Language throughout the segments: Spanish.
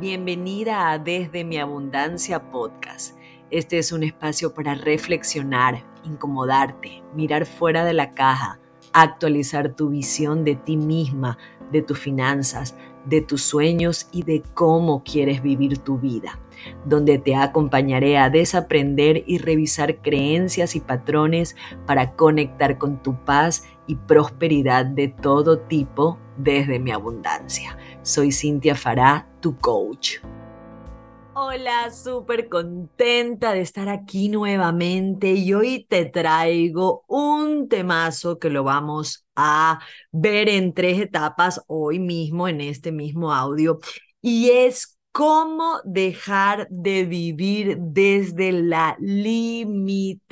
Bienvenida a Desde mi Abundancia Podcast. Este es un espacio para reflexionar, incomodarte, mirar fuera de la caja, actualizar tu visión de ti misma, de tus finanzas, de tus sueños y de cómo quieres vivir tu vida, donde te acompañaré a desaprender y revisar creencias y patrones para conectar con tu paz y prosperidad de todo tipo desde mi abundancia. Soy Cintia Fará, tu coach. Hola, súper contenta de estar aquí nuevamente y hoy te traigo un temazo que lo vamos a ver en tres etapas hoy mismo en este mismo audio y es cómo dejar de vivir desde la limitación.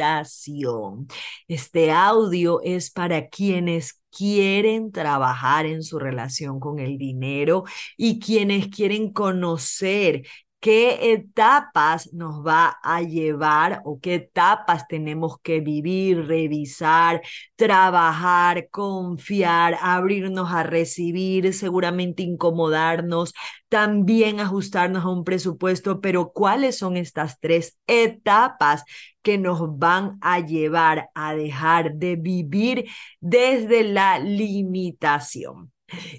Este audio es para quienes quieren trabajar en su relación con el dinero y quienes quieren conocer qué etapas nos va a llevar o qué etapas tenemos que vivir, revisar, trabajar, confiar, abrirnos a recibir, seguramente incomodarnos, también ajustarnos a un presupuesto, pero ¿cuáles son estas tres etapas que nos van a llevar a dejar de vivir desde la limitación?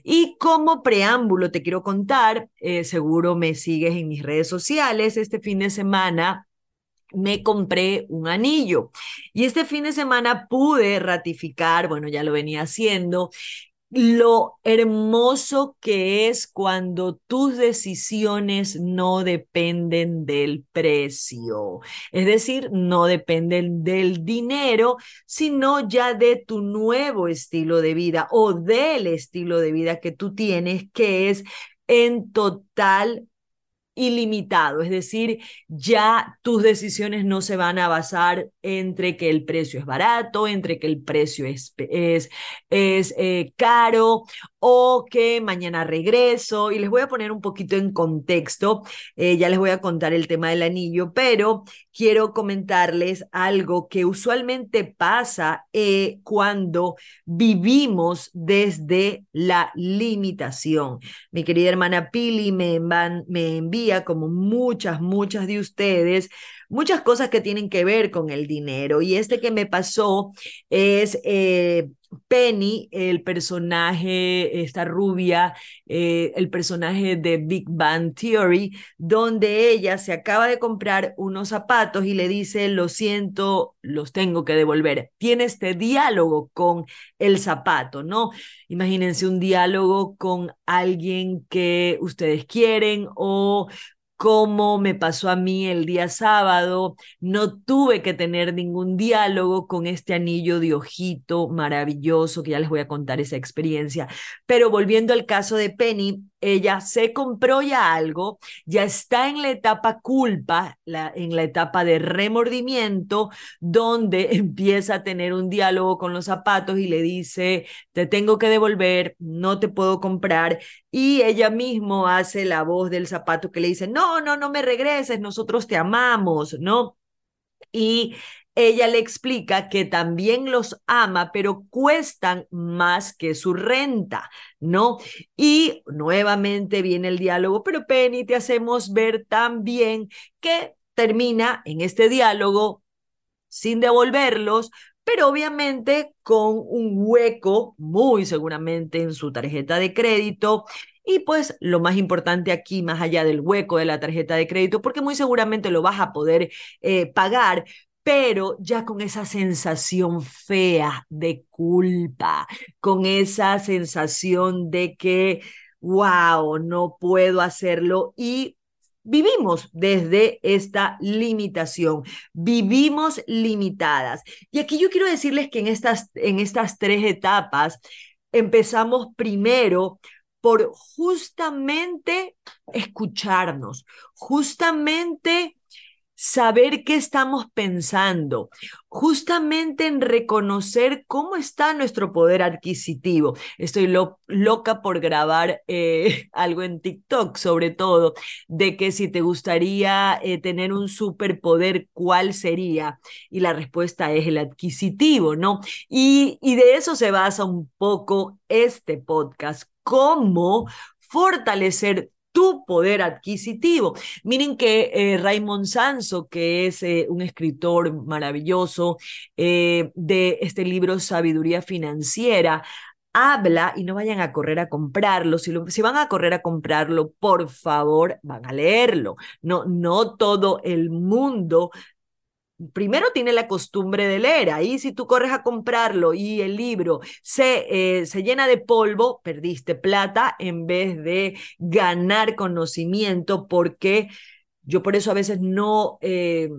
Y como preámbulo te quiero contar, eh, seguro me sigues en mis redes sociales, este fin de semana me compré un anillo y este fin de semana pude ratificar, bueno, ya lo venía haciendo, lo hermoso que es cuando tus decisiones no dependen del precio, es decir, no dependen del dinero, sino ya de tu nuevo estilo de vida o del estilo de vida que tú tienes, que es en total ilimitado, es decir, ya tus decisiones no se van a basar entre que el precio es barato, entre que el precio es, es, es eh, caro o que mañana regreso. Y les voy a poner un poquito en contexto, eh, ya les voy a contar el tema del anillo, pero quiero comentarles algo que usualmente pasa eh, cuando vivimos desde la limitación. Mi querida hermana Pili me, me envía, como muchas, muchas de ustedes, muchas cosas que tienen que ver con el dinero. Y este que me pasó es eh, Penny, el personaje, esta rubia, eh, el personaje de Big Bang Theory, donde ella se acaba de comprar unos zapatos y le dice, lo siento, los tengo que devolver. Tiene este diálogo con el zapato, ¿no? Imagínense un diálogo con alguien que ustedes quieren o como me pasó a mí el día sábado, no tuve que tener ningún diálogo con este anillo de ojito maravilloso, que ya les voy a contar esa experiencia. Pero volviendo al caso de Penny, ella se compró ya algo, ya está en la etapa culpa, en la etapa de remordimiento, donde empieza a tener un diálogo con los zapatos y le dice, te tengo que devolver, no te puedo comprar. Y ella mismo hace la voz del zapato que le dice, no, no, no me regreses, nosotros te amamos, ¿no? Y ella le explica que también los ama, pero cuestan más que su renta, ¿no? Y nuevamente viene el diálogo, pero Penny, te hacemos ver también que termina en este diálogo sin devolverlos, pero obviamente con un hueco muy seguramente en su tarjeta de crédito. Y pues lo más importante aquí, más allá del hueco de la tarjeta de crédito, porque muy seguramente lo vas a poder eh, pagar, pero ya con esa sensación fea de culpa, con esa sensación de que, wow, no puedo hacerlo y vivimos desde esta limitación, vivimos limitadas. Y aquí yo quiero decirles que en estas, en estas tres etapas empezamos primero por justamente escucharnos, justamente saber qué estamos pensando, justamente en reconocer cómo está nuestro poder adquisitivo. Estoy loca por grabar eh, algo en TikTok, sobre todo, de que si te gustaría eh, tener un superpoder, ¿cuál sería? Y la respuesta es el adquisitivo, ¿no? Y, y de eso se basa un poco este podcast, cómo fortalecer tu poder adquisitivo. Miren que eh, Raymond Sanso, que es eh, un escritor maravilloso eh, de este libro Sabiduría Financiera, habla y no vayan a correr a comprarlo. Si, si, van a correr a comprarlo, por favor, van a leerlo. No, no todo el mundo primero tiene la costumbre de leer. Ahí si tú corres a comprarlo y el libro se, eh, se llena de polvo, perdiste plata en vez de ganar conocimiento porque yo por eso a veces no, eh,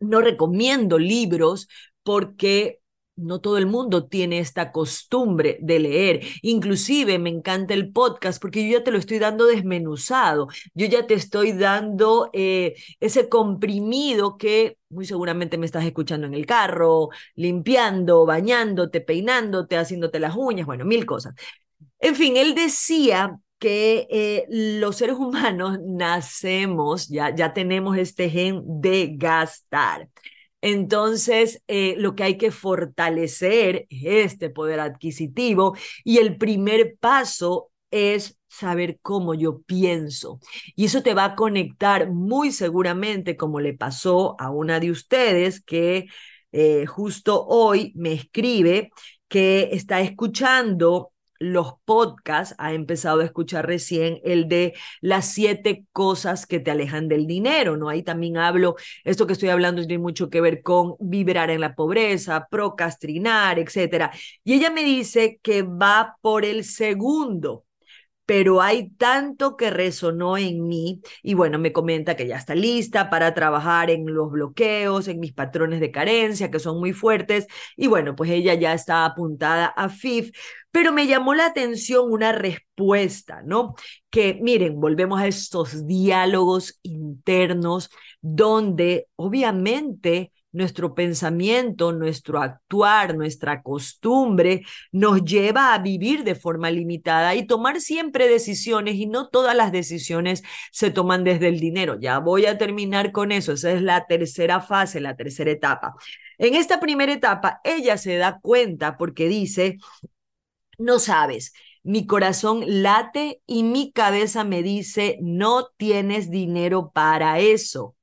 no recomiendo libros porque no todo el mundo tiene esta costumbre de leer. Inclusive me encanta el podcast porque yo ya te lo estoy dando desmenuzado. Yo ya te estoy dando eh, ese comprimido que muy seguramente me estás escuchando en el carro, limpiando, bañándote, peinándote, haciéndote las uñas, bueno, mil cosas. En fin, él decía que eh, los seres humanos nacemos, ya, ya tenemos este gen de gastar. Entonces, eh, lo que hay que fortalecer es este poder adquisitivo y el primer paso es saber cómo yo pienso. Y eso te va a conectar muy seguramente, como le pasó a una de ustedes que eh, justo hoy me escribe que está escuchando los podcasts, ha empezado a escuchar recién el de las siete cosas que te alejan del dinero, ¿no? Ahí también hablo, esto que estoy hablando tiene mucho que ver con vibrar en la pobreza, procrastinar, etcétera. Y ella me dice que va por el segundo pero hay tanto que resonó en mí y bueno, me comenta que ya está lista para trabajar en los bloqueos, en mis patrones de carencia que son muy fuertes y bueno, pues ella ya está apuntada a FIF, pero me llamó la atención una respuesta, ¿no? Que miren, volvemos a estos diálogos internos donde obviamente nuestro pensamiento, nuestro actuar, nuestra costumbre nos lleva a vivir de forma limitada y tomar siempre decisiones y no todas las decisiones se toman desde el dinero. Ya voy a terminar con eso. Esa es la tercera fase, la tercera etapa. En esta primera etapa, ella se da cuenta porque dice, no sabes, mi corazón late y mi cabeza me dice, no tienes dinero para eso.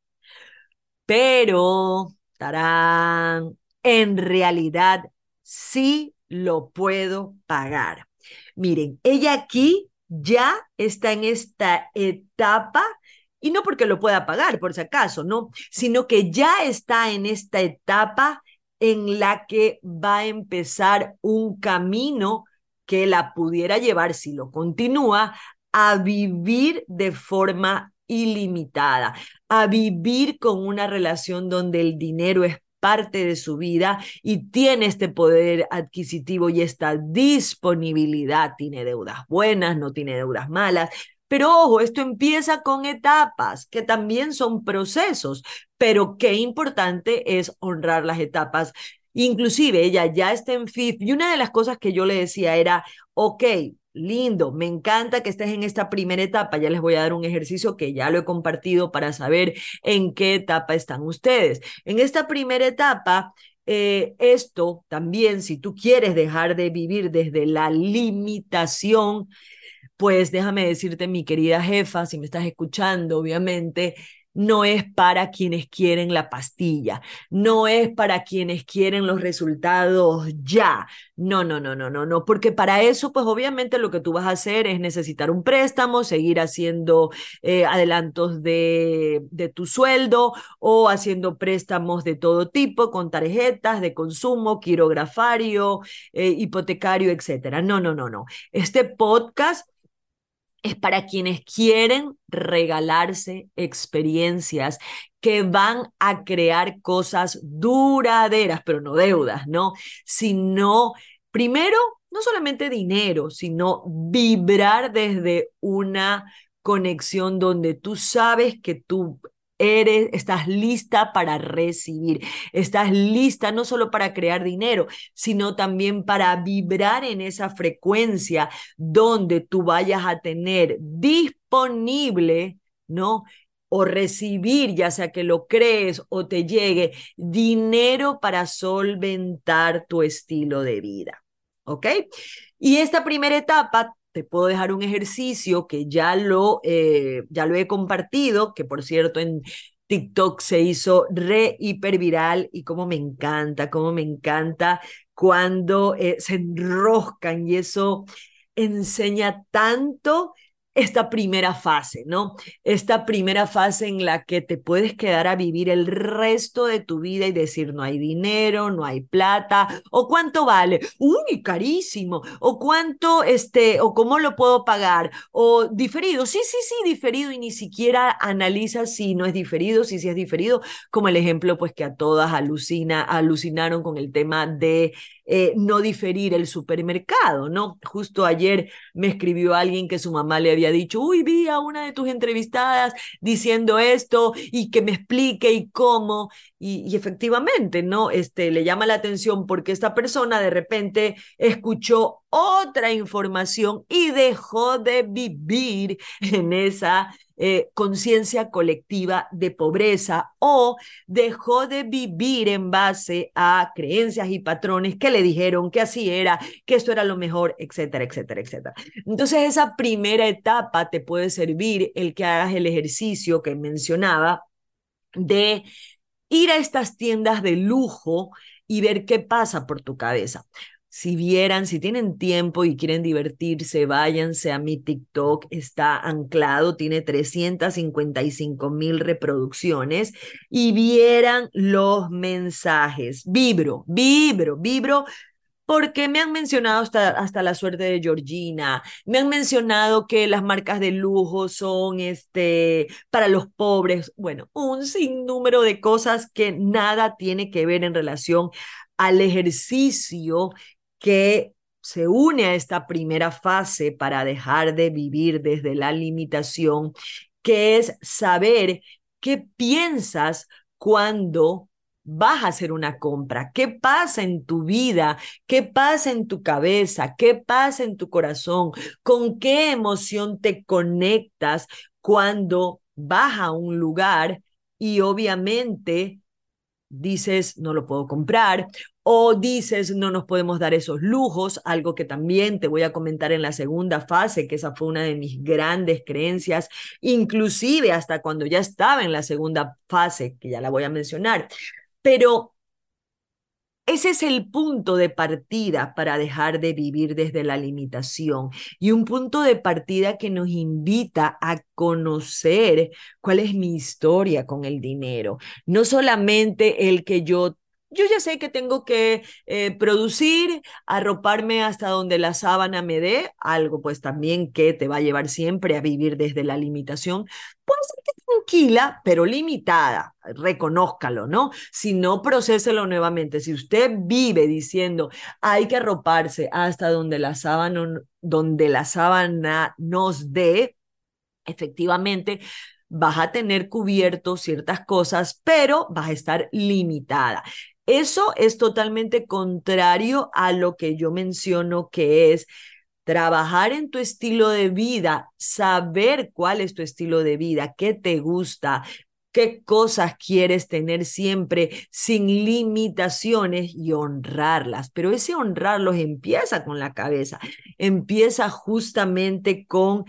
Pero en realidad sí lo puedo pagar. Miren, ella aquí ya está en esta etapa y no porque lo pueda pagar, por si acaso, no, sino que ya está en esta etapa en la que va a empezar un camino que la pudiera llevar, si lo continúa, a vivir de forma ilimitada, a vivir con una relación donde el dinero es parte de su vida y tiene este poder adquisitivo y esta disponibilidad. Tiene deudas buenas, no tiene deudas malas. Pero ojo, esto empieza con etapas, que también son procesos, pero qué importante es honrar las etapas. Inclusive ella ya está en FIF y una de las cosas que yo le decía era, ok, lindo, me encanta que estés en esta primera etapa. Ya les voy a dar un ejercicio que ya lo he compartido para saber en qué etapa están ustedes. En esta primera etapa, eh, esto también, si tú quieres dejar de vivir desde la limitación, pues déjame decirte, mi querida jefa, si me estás escuchando, obviamente, no es para quienes quieren la pastilla, no es para quienes quieren los resultados ya. No, no, no, no, no, no, porque para eso, pues obviamente lo que tú vas a hacer es necesitar un préstamo, seguir haciendo eh, adelantos de, de, tu sueldo o haciendo préstamos de todo tipo con tarjetas de consumo, quirografario, eh, hipotecario, etcétera. No, no, no, no. Este podcast es para quienes quieren regalarse experiencias que van a crear cosas duraderas, pero no deudas, ¿no? Sino, primero, no solamente dinero, sino vibrar desde una conexión donde tú sabes que tú eres, estás lista para recibir, estás lista no solo para crear dinero, sino también para vibrar en esa frecuencia donde tú vayas a tener disponible, ¿no? o recibir, ya sea que lo crees o te llegue, dinero para solventar tu estilo de vida. ¿Ok? Y esta primera etapa te puedo dejar un ejercicio que ya lo, eh, ya lo he compartido, que por cierto en TikTok se hizo re hiper viral y como me encanta, como me encanta cuando eh, se enroscan y eso enseña tanto esta primera fase, ¿no? Esta primera fase en la que te puedes quedar a vivir el resto de tu vida y decir, no hay dinero, no hay plata, o cuánto vale, uy, carísimo, o cuánto, este, o cómo lo puedo pagar, o diferido, sí, sí, sí, diferido, y ni siquiera analiza si no es diferido, si sí es diferido, como el ejemplo, pues que a todas alucina, alucinaron con el tema de eh, no diferir el supermercado, ¿no? Justo ayer me escribió alguien que su mamá le había dicho, uy, vi a una de tus entrevistadas diciendo esto y que me explique y cómo. Y, efectivamente, ¿no? Este, le llama la atención porque esta persona de repente escuchó otra información y dejó de vivir en esa eh, conciencia colectiva de pobreza o dejó de vivir en base a creencias y patrones que le dijeron que así era, que esto era lo mejor, etcétera, etcétera, etcétera. Entonces esa primera etapa te puede servir el que hagas el ejercicio que mencionaba de ir a estas tiendas de lujo y ver qué pasa por tu cabeza si vieran, si tienen tiempo y quieren divertirse, váyanse a mi TikTok, está anclado, tiene 355 mil reproducciones y vieran los mensajes. Vibro, vibro, vibro porque me han mencionado hasta, hasta la suerte de Georgina, me han mencionado que las marcas de lujo son este, para los pobres, bueno, un sinnúmero de cosas que nada tiene que ver en relación al ejercicio que se une a esta primera fase para dejar de vivir desde la limitación, que es saber qué piensas cuando vas a hacer una compra, qué pasa en tu vida, qué pasa en tu cabeza, qué pasa en tu corazón, con qué emoción te conectas cuando vas a un lugar y obviamente dices, no lo puedo comprar, o dices, no nos podemos dar esos lujos, algo que también te voy a comentar en la segunda fase, que esa fue una de mis grandes creencias, inclusive hasta cuando ya estaba en la segunda fase, que ya la voy a mencionar. Pero ese es el punto de partida para dejar de vivir desde la limitación y un punto de partida que nos invita a conocer cuál es mi historia con el dinero. No solamente el que yo yo ya sé que tengo que eh, producir, arroparme hasta donde la sábana me dé, algo pues también que te va a llevar siempre a vivir desde la limitación. Puede ser que tranquila, pero limitada, reconózcalo, ¿no? Si no, procéselo nuevamente. Si usted vive diciendo, hay que arroparse hasta donde la sábana, donde la sábana nos dé, efectivamente, vas a tener cubierto ciertas cosas, pero vas a estar limitada. Eso es totalmente contrario a lo que yo menciono que es trabajar en tu estilo de vida, saber cuál es tu estilo de vida, qué te gusta, qué cosas quieres tener siempre sin limitaciones y honrarlas. Pero ese honrarlos empieza con la cabeza, empieza justamente con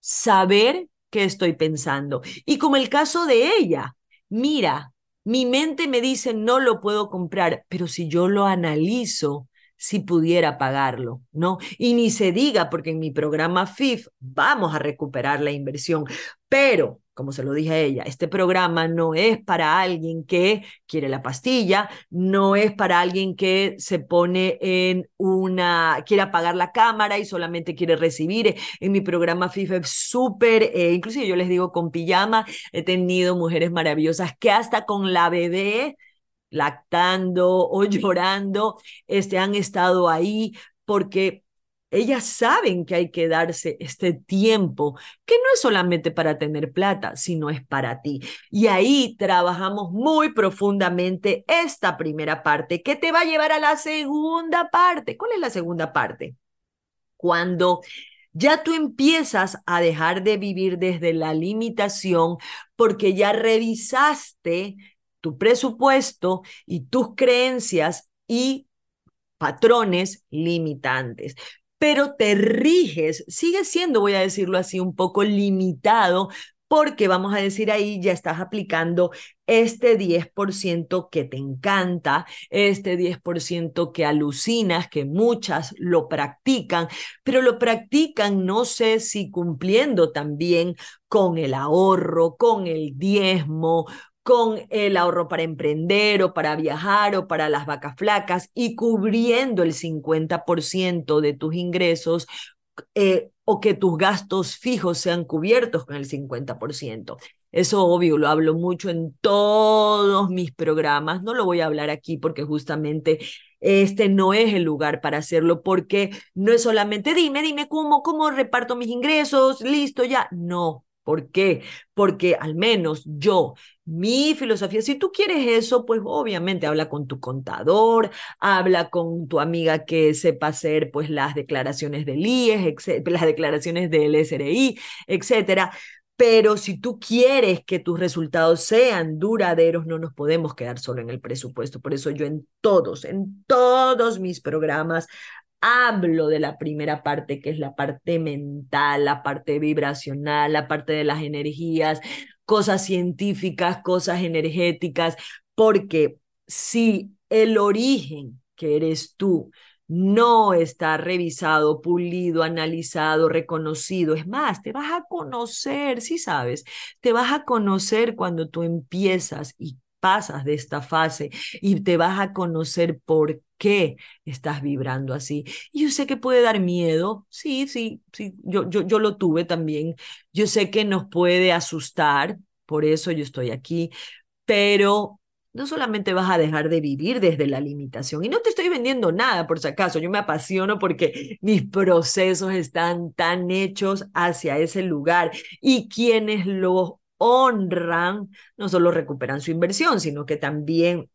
saber qué estoy pensando. Y como el caso de ella, mira, mi mente me dice no lo puedo comprar, pero si yo lo analizo, si pudiera pagarlo, ¿no? Y ni se diga, porque en mi programa FIF vamos a recuperar la inversión, pero como se lo dije a ella, este programa no es para alguien que quiere la pastilla, no es para alguien que se pone en una, quiere apagar la cámara y solamente quiere recibir. En mi programa FIFA súper, eh, inclusive yo les digo con pijama, he tenido mujeres maravillosas que hasta con la bebé lactando o llorando, este, han estado ahí porque ellas saben que hay que darse este tiempo, que no es solamente para tener plata, sino es para ti. Y ahí trabajamos muy profundamente esta primera parte que te va a llevar a la segunda parte. ¿Cuál es la segunda parte? Cuando ya tú empiezas a dejar de vivir desde la limitación porque ya revisaste tu presupuesto y tus creencias y patrones limitantes. Pero te riges, sigue siendo, voy a decirlo así, un poco limitado porque vamos a decir ahí ya estás aplicando este 10% que te encanta, este 10% que alucinas, que muchas lo practican, pero lo practican no sé si cumpliendo también con el ahorro, con el diezmo, con el ahorro para emprender o para viajar o para las vacas flacas y cubriendo el 50% de tus ingresos eh, o que tus gastos fijos sean cubiertos con el 50%. Eso obvio, lo hablo mucho en todos mis programas. No lo voy a hablar aquí porque justamente este no es el lugar para hacerlo porque no es solamente dime, dime cómo, cómo reparto mis ingresos, listo ya. No, ¿Por qué? Porque al menos yo, mi filosofía, si tú quieres eso, pues obviamente habla con tu contador, habla con tu amiga que sepa hacer pues las declaraciones del IES, las declaraciones del SRI, etcétera. Pero si tú quieres que tus resultados sean duraderos, no nos podemos quedar solo en el presupuesto. Por eso yo en todos, en todos mis programas hablo de la primera parte, que es la parte mental, la parte vibracional, la parte de las energías, cosas científicas, cosas energéticas, porque si el origen que eres tú no está revisado, pulido, analizado, reconocido. Es más, te vas a conocer, sí sabes, te vas a conocer cuando tú empiezas y pasas de esta fase y te vas a conocer por qué estás vibrando así. Yo sé que puede dar miedo, sí, sí, sí, yo, yo, yo lo tuve también. Yo sé que nos puede asustar, por eso yo estoy aquí, pero no solamente vas a dejar de vivir desde la limitación, y no te estoy vendiendo nada, por si acaso, yo me apasiono porque mis procesos están tan hechos hacia ese lugar y quienes los honran, no solo recuperan su inversión, sino que también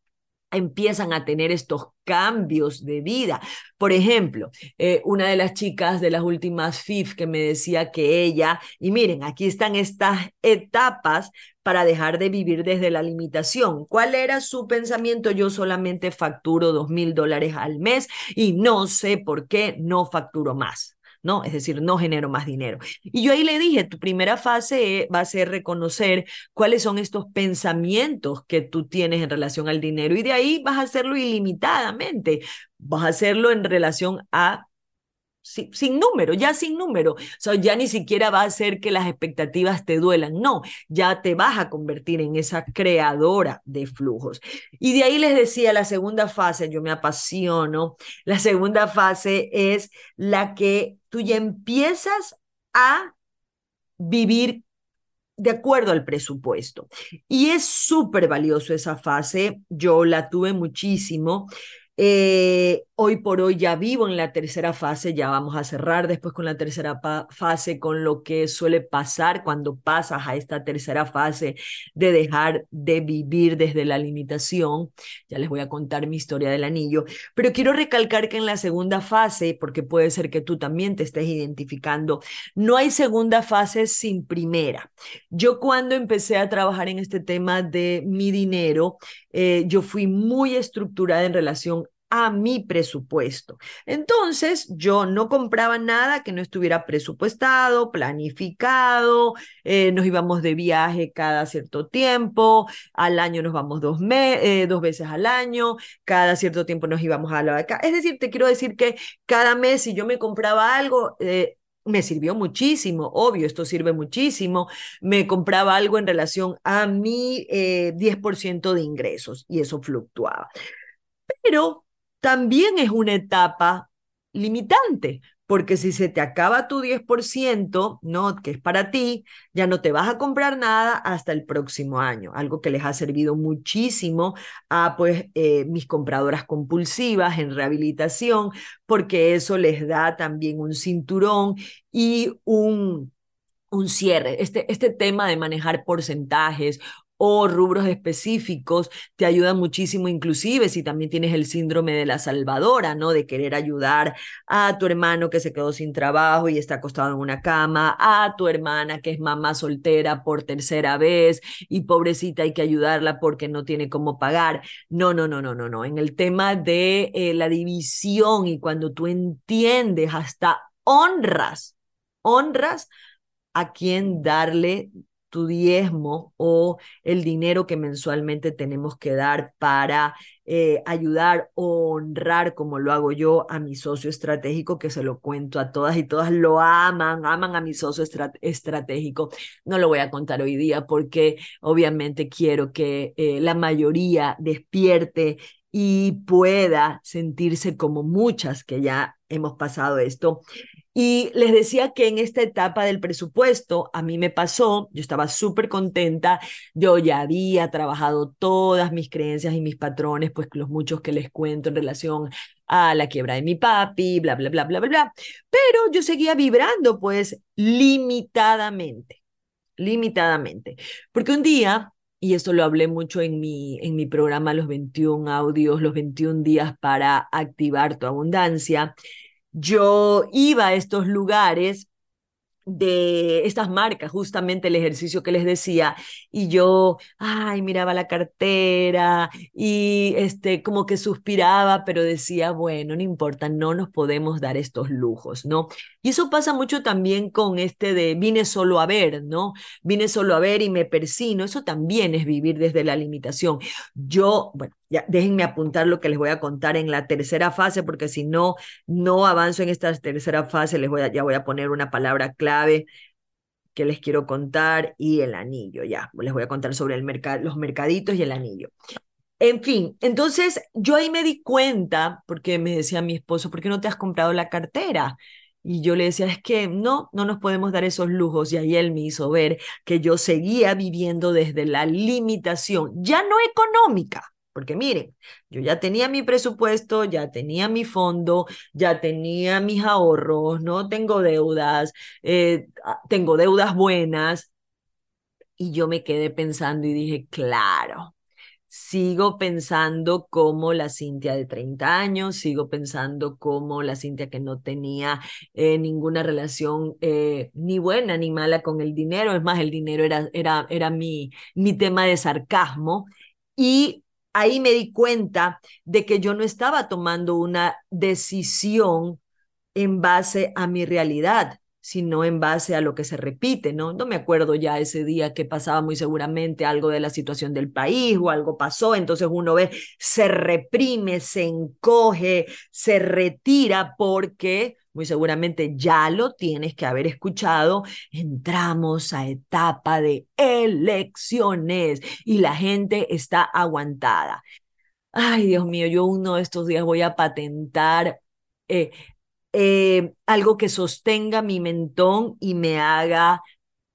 empiezan a tener estos cambios de vida. Por ejemplo, eh, una de las chicas de las últimas FIF que me decía que ella, y miren, aquí están estas etapas para dejar de vivir desde la limitación. ¿Cuál era su pensamiento? Yo solamente facturo dos mil dólares al mes y no sé por qué no facturo más. ¿No? Es decir, no genero más dinero. Y yo ahí le dije, tu primera fase va a ser reconocer cuáles son estos pensamientos que tú tienes en relación al dinero y de ahí vas a hacerlo ilimitadamente. Vas a hacerlo en relación a sin, número, ya sin número. O sea, ya ni siquiera va a hacer que las expectativas te duelan. No, ya te vas a convertir en esa creadora de flujos. Y de ahí les decía, la segunda fase, yo me apasiono, la segunda fase es la que tú ya empiezas a vivir de acuerdo al presupuesto. Y es súper valioso esa fase, yo la tuve muchísimo. Eh, hoy por hoy ya vivo en la tercera fase, ya vamos a cerrar después con la tercera fase, con lo que suele pasar cuando pasas a esta tercera fase de dejar de vivir desde la limitación. Ya les voy a contar mi historia del anillo, pero quiero recalcar que en la segunda fase, porque puede ser que tú también te estés identificando, no hay segunda fase sin primera. Yo cuando empecé a trabajar en este tema de mi dinero, eh, yo fui muy estructurada en relación a mi presupuesto. Entonces, yo no compraba nada que no estuviera presupuestado, planificado, eh, nos íbamos de viaje cada cierto tiempo, al año nos vamos dos, eh, dos veces al año, cada cierto tiempo nos íbamos a la vaca. Es decir, te quiero decir que cada mes si yo me compraba algo, eh, me sirvió muchísimo, obvio, esto sirve muchísimo. Me compraba algo en relación a mi 10% de ingresos y eso fluctuaba. Pero también es una etapa limitante, porque si se te acaba tu 10%, ¿no? que es para ti, ya no te vas a comprar nada hasta el próximo año, algo que les ha servido muchísimo a pues eh, mis compradoras compulsivas en rehabilitación, porque eso les da también un cinturón y un un cierre, este, este tema de manejar porcentajes o rubros específicos te ayudan muchísimo, inclusive si también tienes el síndrome de la salvadora, ¿no? De querer ayudar a tu hermano que se quedó sin trabajo y está acostado en una cama, a tu hermana que es mamá soltera por tercera vez y pobrecita hay que ayudarla porque no tiene cómo pagar. No, no, no, no, no, no. En el tema de eh, la división y cuando tú entiendes hasta honras, honras a quién darle tu diezmo o el dinero que mensualmente tenemos que dar para eh, ayudar o honrar, como lo hago yo, a mi socio estratégico, que se lo cuento a todas y todas lo aman, aman a mi socio estratégico. No lo voy a contar hoy día porque obviamente quiero que eh, la mayoría despierte y pueda sentirse como muchas que ya hemos pasado esto. Y les decía que en esta etapa del presupuesto, a mí me pasó, yo estaba súper contenta, yo ya había trabajado todas mis creencias y mis patrones, pues los muchos que les cuento en relación a la quiebra de mi papi, bla, bla, bla, bla, bla, bla. Pero yo seguía vibrando pues limitadamente, limitadamente. Porque un día y esto lo hablé mucho en mi, en mi programa Los 21 audios, los 21 días para activar tu abundancia. Yo iba a estos lugares de estas marcas, justamente el ejercicio que les decía, y yo, ay, miraba la cartera y este, como que suspiraba, pero decía, bueno, no importa, no nos podemos dar estos lujos, ¿no? Y eso pasa mucho también con este de vine solo a ver, ¿no? Vine solo a ver y me persino, eso también es vivir desde la limitación. Yo, bueno, ya déjenme apuntar lo que les voy a contar en la tercera fase, porque si no, no avanzo en esta tercera fase, les voy a, ya voy a poner una palabra clave que les quiero contar y el anillo, ya, les voy a contar sobre el los mercaditos y el anillo. En fin, entonces yo ahí me di cuenta, porque me decía mi esposo, ¿por qué no te has comprado la cartera? Y yo le decía, es que no, no nos podemos dar esos lujos. Y ahí él me hizo ver que yo seguía viviendo desde la limitación, ya no económica, porque miren, yo ya tenía mi presupuesto, ya tenía mi fondo, ya tenía mis ahorros, no tengo deudas, eh, ah, tengo deudas buenas. Y yo me quedé pensando y dije, claro, sigo pensando como la Cintia de 30 años, sigo pensando como la Cintia que no tenía eh, ninguna relación eh, ni buena ni mala con el dinero, es más, el dinero era, era, era mi, mi tema de sarcasmo. Y ahí me di cuenta de que yo no estaba tomando una decisión en base a mi realidad, sino en base a lo que se repite, ¿no? No me acuerdo ya ese día que pasaba muy seguramente algo de la situación del país o algo pasó, entonces uno ve, se reprime, se encoge, se retira porque muy seguramente ya lo tienes que haber escuchado, entramos a etapa de elecciones y la gente está aguantada. Ay, Dios mío, yo uno de estos días voy a patentar eh, eh, algo que sostenga mi mentón y me haga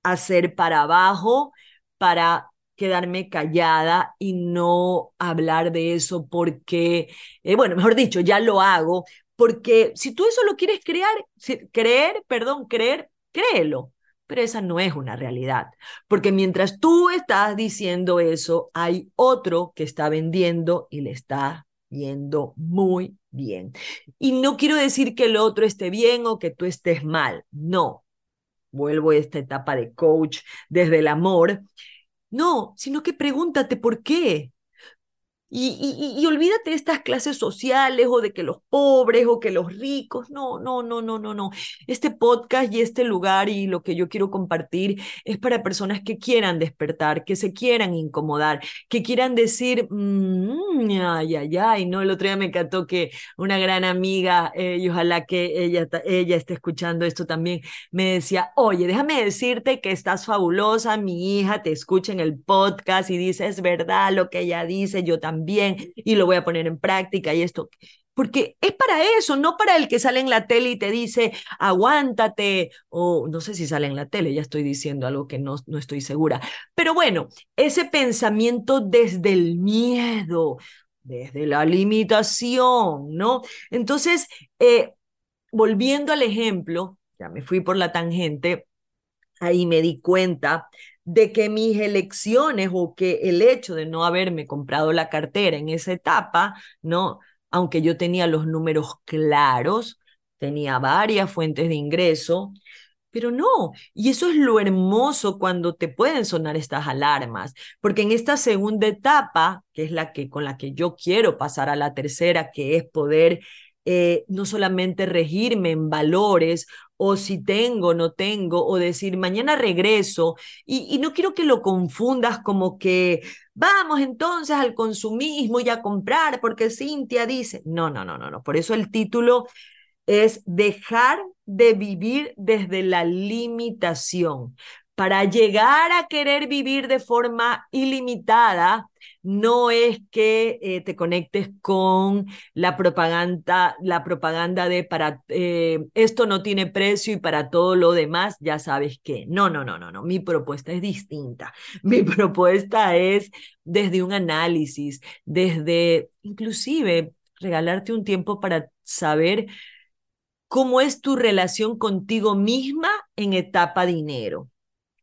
hacer para abajo para quedarme callada y no hablar de eso porque, eh, bueno, mejor dicho, ya lo hago porque si tú eso lo quieres crear, creer, perdón, creer, créelo. Pero esa no es una realidad. Porque mientras tú estás diciendo eso, hay otro que está vendiendo y le está muy bien. Y no quiero decir que el otro esté bien o que tú estés mal. No. Vuelvo a esta etapa de coach desde el amor. No, sino que pregúntate por qué. Y, y, olvídate de estas clases sociales o de que los pobres o que los ricos. No, no, no, no, no, no. Este podcast y este lugar y lo que yo quiero compartir es para personas que quieran despertar, que se quieran incomodar, que quieran decir, mmm, ay, ay, ay. No, el otro día me encantó que una gran amiga, eh, y ojalá que ella, ella esté escuchando esto también, me decía, oye, déjame decirte que estás fabulosa, mi hija te escucha en el podcast y dice, es verdad lo que ella dice, yo también bien y lo voy a poner en práctica y esto. Porque es para eso, no para el que sale en la tele y te dice, aguántate, o no sé si sale en la tele, ya estoy diciendo algo que no, no estoy segura. Pero bueno, ese pensamiento desde el miedo, desde la limitación, ¿no? Entonces, eh, volviendo al ejemplo, ya me fui por la tangente, ahí me di cuenta de que mis elecciones o que el hecho de no haberme comprado la cartera en esa etapa, ¿no? Aunque yo tenía los números claros, tenía varias fuentes de ingreso, pero no, y eso es lo hermoso cuando te pueden sonar estas alarmas, porque en esta segunda etapa, que es la que con la que yo quiero pasar a la tercera, que es poder eh, no solamente regirme en valores o si tengo, no tengo, o decir mañana regreso, y, y no quiero que lo confundas como que vamos entonces al consumismo y a comprar, porque Cintia dice, no, no, no, no, no, por eso el título es dejar de vivir desde la limitación. Para llegar a querer vivir de forma ilimitada, no es que eh, te conectes con la propaganda, la propaganda de para eh, esto no tiene precio y para todo lo demás ya sabes que. No, no, no, no, no. Mi propuesta es distinta. Mi propuesta es desde un análisis, desde inclusive regalarte un tiempo para saber cómo es tu relación contigo misma en etapa dinero.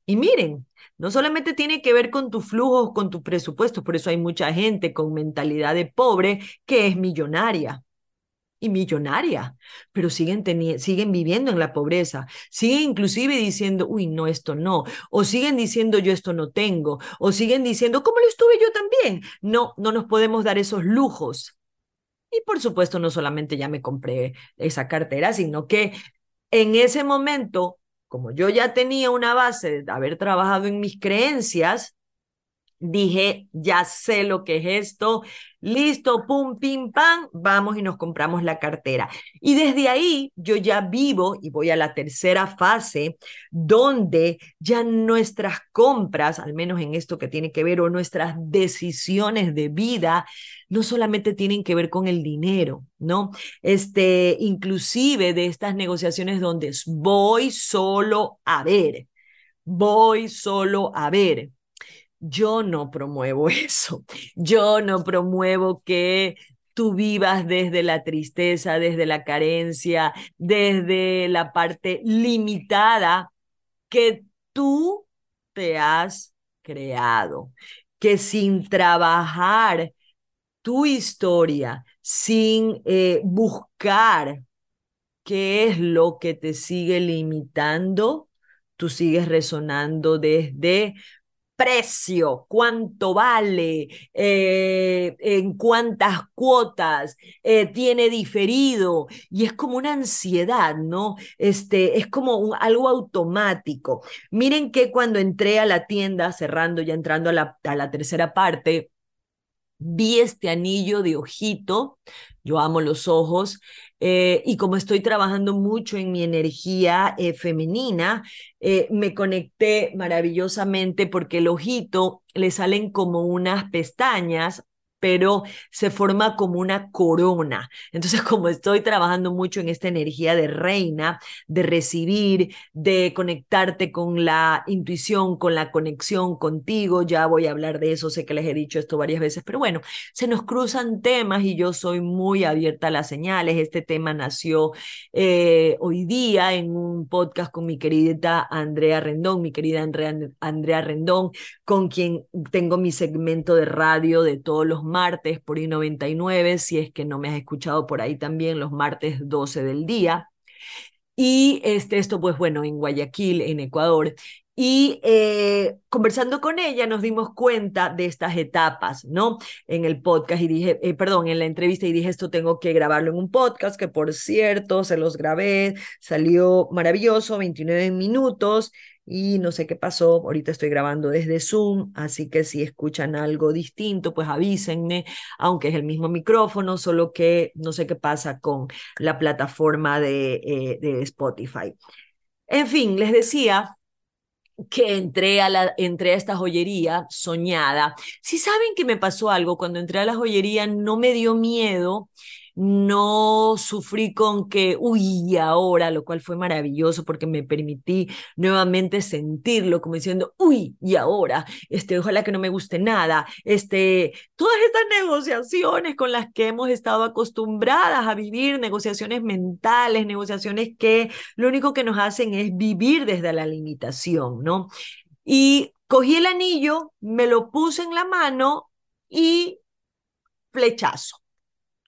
Y miren, no solamente tiene que ver con tus flujos, con tu presupuesto, por eso hay mucha gente con mentalidad de pobre que es millonaria y millonaria, pero siguen, siguen viviendo en la pobreza, siguen inclusive diciendo, uy, no, esto no, o siguen diciendo, yo esto no tengo, o siguen diciendo, ¿cómo lo estuve yo también? No, no nos podemos dar esos lujos. Y por supuesto, no solamente ya me compré esa cartera, sino que en ese momento, como yo ya tenía una base de haber trabajado en mis creencias, dije, ya sé lo que es esto, listo, pum, pim, pam, vamos y nos compramos la cartera. Y desde ahí yo ya vivo y voy a la tercera fase, donde ya nuestras compras, al menos en esto que tiene que ver, o nuestras decisiones de vida, no solamente tienen que ver con el dinero, ¿no? Este, inclusive de estas negociaciones donde voy solo a ver, voy solo a ver yo no promuevo eso. Yo no promuevo que tú vivas desde la tristeza, desde la carencia, desde la parte limitada que tú te has creado. Que sin trabajar tu historia, sin eh, buscar qué es lo que te sigue limitando, tú sigues resonando desde precio, cuánto vale, eh, en cuántas cuotas, eh, tiene diferido, y es como una ansiedad, ¿no? Este, es como algo automático. Miren que cuando entré a la tienda, cerrando, ya entrando a la, a la tercera parte, vi este anillo de ojito, yo amo los ojos, eh, y como estoy trabajando mucho en mi energía eh, femenina, eh, me conecté maravillosamente porque el ojito le salen como unas pestañas pero se forma como una corona. Entonces, como estoy trabajando mucho en esta energía de reina, de recibir, de conectarte con la intuición, con la conexión contigo, ya voy a hablar de eso, sé que les he dicho esto varias veces, pero bueno, se nos cruzan temas y yo soy muy abierta a las señales. Este tema nació eh, hoy día en un podcast con mi querida Andrea Rendón, mi querida Andrea, Andrea Rendón, con quien tengo mi segmento de radio de todos los martes por I99, si es que no me has escuchado por ahí también, los martes 12 del día. Y este, esto, pues bueno, en Guayaquil, en Ecuador. Y eh, conversando con ella nos dimos cuenta de estas etapas, ¿no? En el podcast y dije, eh, perdón, en la entrevista y dije, esto tengo que grabarlo en un podcast, que por cierto, se los grabé, salió maravilloso, 29 minutos y no sé qué pasó, ahorita estoy grabando desde Zoom, así que si escuchan algo distinto, pues avísenme, aunque es el mismo micrófono, solo que no sé qué pasa con la plataforma de, eh, de Spotify. En fin, les decía que entré a, la, entré a esta joyería soñada. Si saben que me pasó algo, cuando entré a la joyería no me dio miedo no sufrí con que, uy, ahora, lo cual fue maravilloso porque me permití nuevamente sentirlo, como diciendo, uy, y ahora, este, ojalá que no me guste nada, este, todas estas negociaciones con las que hemos estado acostumbradas a vivir, negociaciones mentales, negociaciones que lo único que nos hacen es vivir desde la limitación, ¿no? Y Cogí el anillo, me lo puse en la mano y flechazo.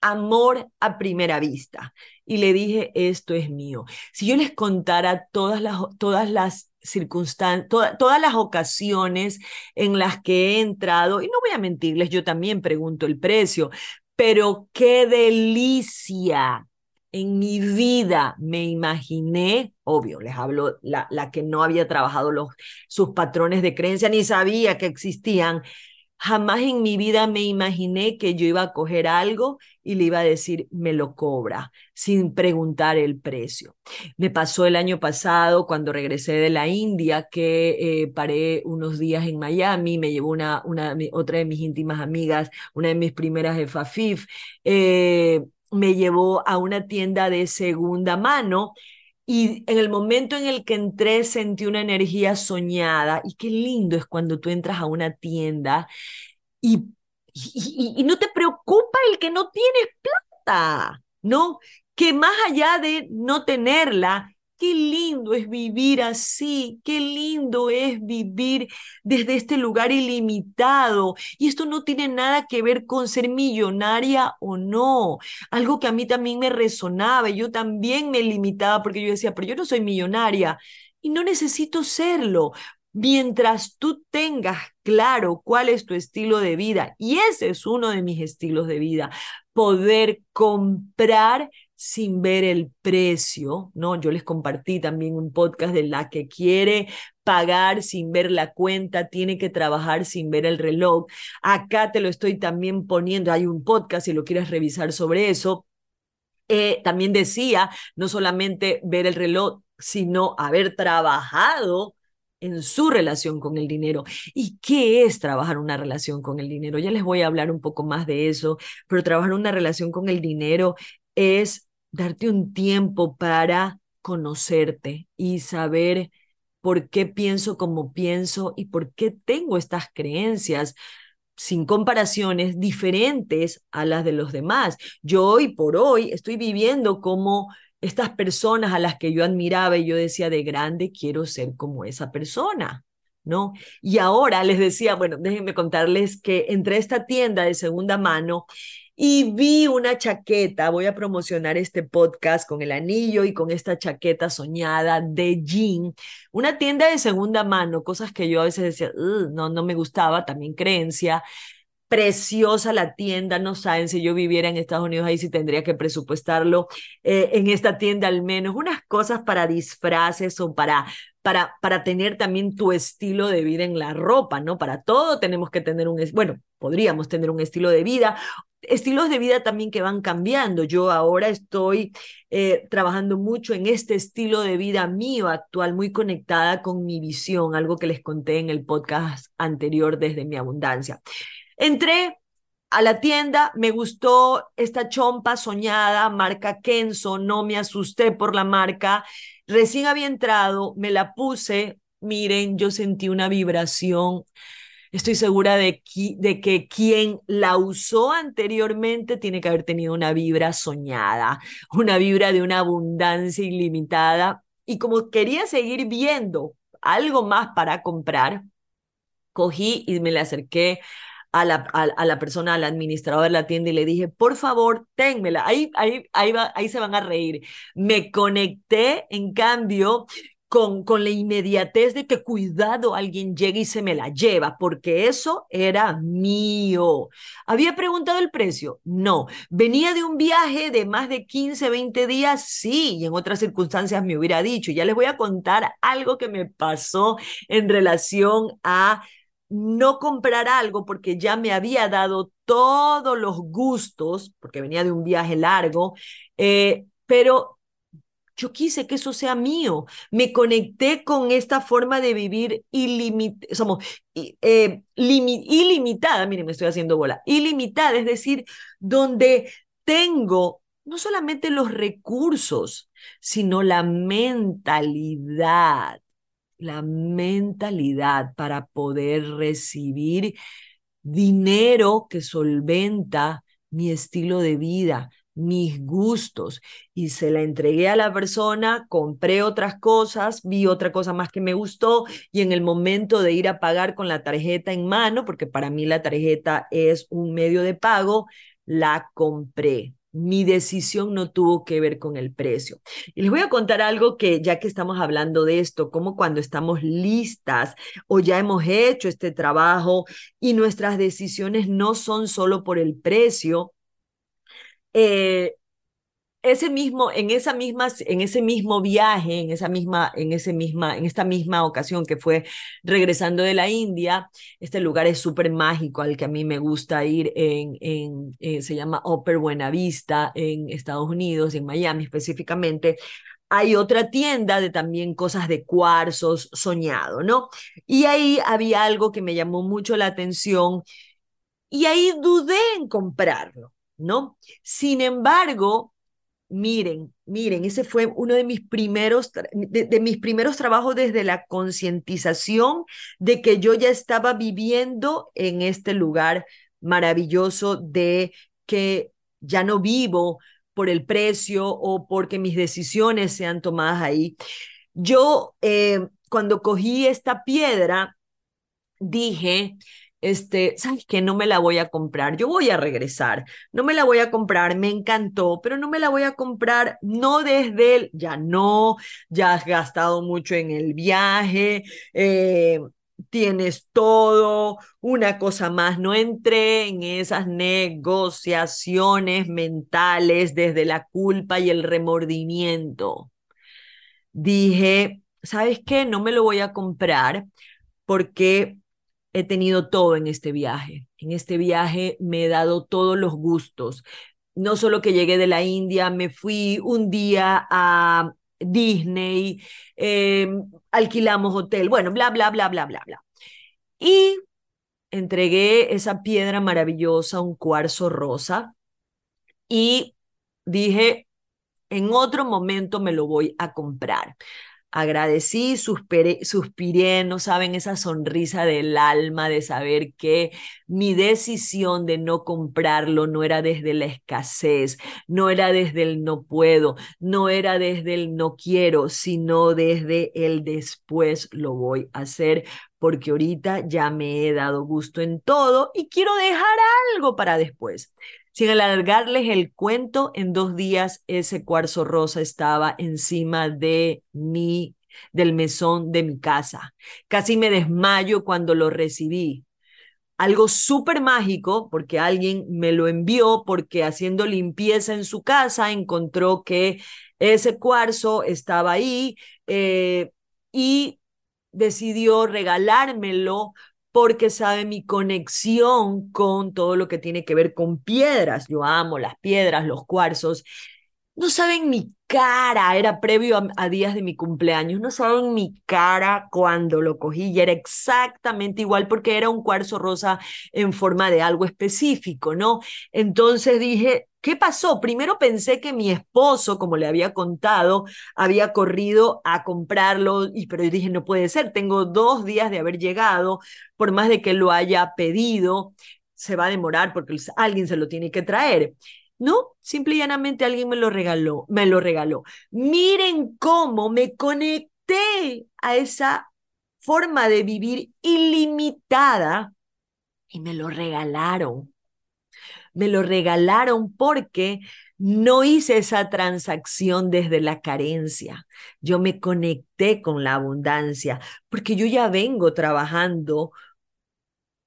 Amor a primera vista. Y le dije, esto es mío. Si yo les contara todas las, todas las circunstancias, todas las ocasiones en las que he entrado, y no voy a mentirles, yo también pregunto el precio, pero qué delicia en mi vida me imaginé, obvio, les hablo la, la que no había trabajado los, sus patrones de creencia ni sabía que existían. Jamás en mi vida me imaginé que yo iba a coger algo y le iba a decir, me lo cobra, sin preguntar el precio. Me pasó el año pasado cuando regresé de la India, que eh, paré unos días en Miami, me llevó una, otra de mis íntimas amigas, una de mis primeras de Fafif, eh, me llevó a una tienda de segunda mano y en el momento en el que entré sentí una energía soñada y qué lindo es cuando tú entras a una tienda y, y, no te preocupa el que no tienes plata, ¿no? Que más allá de no tenerla, Qué lindo es vivir así, qué lindo es vivir desde este lugar ilimitado. Y esto no tiene nada que ver con ser millonaria o no. Algo que a mí también me resonaba, yo también me limitaba porque yo decía, pero yo no soy millonaria y no necesito serlo. Mientras tú tengas claro cuál es tu estilo de vida, y ese es uno de mis estilos de vida, poder comprar sin ver el precio, ¿no? Yo les compartí también un podcast de la que quiere pagar sin ver la cuenta, tiene que trabajar sin ver el reloj. Acá te lo estoy también poniendo, hay un podcast si lo quieres revisar sobre eso. Eh, también decía, no solamente ver el reloj, sino haber trabajado en su relación con el dinero. ¿Y qué es trabajar una relación con el dinero? Ya les voy a hablar un poco más de eso, pero trabajar una relación con el dinero es darte un tiempo para conocerte y saber por qué pienso como pienso y por qué tengo estas creencias sin comparaciones diferentes a las de los demás. Yo hoy por hoy estoy viviendo como estas personas a las que yo admiraba y yo decía de grande quiero ser como esa persona. ¿No? Y ahora les decía, bueno, déjenme contarles que entré a esta tienda de segunda mano y vi una chaqueta, voy a promocionar este podcast con el anillo y con esta chaqueta soñada de jean, una tienda de segunda mano, cosas que yo a veces decía, no, no me gustaba, también creencia. Preciosa la tienda, no saben si yo viviera en Estados Unidos ahí si tendría que presupuestarlo eh, en esta tienda al menos, unas cosas para disfraces o para para, para tener también tu estilo de vida en la ropa, ¿no? Para todo tenemos que tener un, bueno, podríamos tener un estilo de vida estilos de vida también que van cambiando. Yo ahora estoy eh, trabajando mucho en este estilo de vida mío actual, muy conectada con mi visión, algo que les conté en el podcast anterior desde mi abundancia. Entré a la tienda, me gustó esta chompa soñada, marca Kenzo, no me asusté por la marca. Recién había entrado, me la puse, miren, yo sentí una vibración Estoy segura de, de que quien la usó anteriormente tiene que haber tenido una vibra soñada, una vibra de una abundancia ilimitada. Y como quería seguir viendo algo más para comprar, cogí y me le acerqué a la, a, la persona, al administrador de la tienda y le dije, por favor, ténmela. Ahí, ahí, ahí, va, ahí se van a reír. Me conecté, en cambio, con, con la inmediatez de que cuidado alguien llegue y se me la lleva, porque eso era mío. ¿Había preguntado el precio? No. ¿Venía de un viaje de más de 15, 20 días? Sí, y en otras circunstancias me hubiera dicho. Ya les voy a contar algo que me pasó en relación a no comprar algo porque ya me había dado todos los gustos, porque venía de un viaje largo, eh, pero yo quise que eso sea mío. Me conecté con esta forma de vivir somos, eh, ilimitada. Miren, me estoy haciendo bola. Ilimitada, es decir, donde tengo no solamente los recursos, sino la mentalidad, la mentalidad para poder recibir dinero que solventa mi estilo de vida, mis gustos y se la entregué a la persona, compré otras cosas, vi otra cosa más que me gustó y en el momento de ir a pagar con la tarjeta en mano, porque para mí la tarjeta es un medio de pago, la compré. Mi decisión no tuvo que ver con el precio. Y les voy a contar algo que ya que estamos hablando de esto, como cuando estamos listas o ya hemos hecho este trabajo y nuestras decisiones no son solo por el precio, eh, ese mismo, en esa misma, en ese mismo viaje, en esa misma, en ese misma, en esta misma ocasión que fue regresando de la India, este lugar es súper mágico al que a mí me gusta ir en, en eh, se llama Upper Buena Vista en Estados Unidos, en Miami específicamente. Hay otra tienda de también cosas de cuarzos soñado, ¿no? Y ahí había algo que me llamó mucho la atención y ahí dudé en comprarlo ¿no? Sin embargo, miren, miren, ese fue uno de mis primeros, de, mis primeros trabajos desde la concientización de que yo ya estaba viviendo en este lugar maravilloso de que ya no vivo por el precio o porque mis decisiones sean tomadas ahí. Yo, eh, cuando cogí esta piedra, dije, este, ¿sabes qué? No me la voy a comprar, yo voy a regresar, no me la voy a comprar, me encantó, pero no me la voy a comprar, no desde el, ya no, ya has gastado mucho en el viaje, eh, tienes todo, una cosa más, no entré en esas negociaciones mentales desde la culpa y el remordimiento. Dije, ¿sabes qué? No me lo voy a comprar porque he tenido todo en este viaje. En este viaje me he dado todos los gustos. No solo que llegué de la India, me fui un día a Disney, em, alquilamos hotel, bueno, bla, bla, bla, bla, bla, bla. Y entregué esa piedra maravillosa, un cuarzo rosa, y dije, en otro momento me lo voy a comprar agradecí, suspiré, suspiré, no saben, esa sonrisa del alma de saber que mi decisión de no comprarlo no era desde la escasez, no era desde el no puedo, no era desde el no quiero, sino desde el después lo voy a hacer porque ahorita ya me he dado gusto en todo y quiero dejar algo para después. Sin alargarles el cuento, en dos días ese cuarzo rosa estaba encima de mi, del mesón de mi casa. Casi me desmayo cuando lo recibí. Algo súper mágico, porque alguien me lo envió, porque haciendo limpieza en su casa encontró que ese cuarzo estaba ahí eh, y decidió regalármelo porque sabe mi conexión con todo lo que tiene que ver con piedras. Yo amo las piedras, los cuarzos. No saben mi cara, era previo a, días de mi cumpleaños, no saben mi cara cuando lo cogí y era exactamente igual porque era un cuarzo rosa en forma de algo específico, ¿no? Entonces dije, ¿Qué pasó? Primero pensé que mi esposo, como le había contado, había corrido a comprarlo, y, pero yo dije, no puede ser, tengo dos días de haber llegado, por más de que lo haya pedido, se va a demorar porque alguien se lo tiene que traer. No, simple y llanamente alguien me lo regaló, me lo regaló. Miren cómo me conecté a esa forma de vivir ilimitada y me lo regalaron me lo regalaron porque no hice esa transacción desde la carencia. Yo me conecté con la abundancia porque yo ya vengo trabajando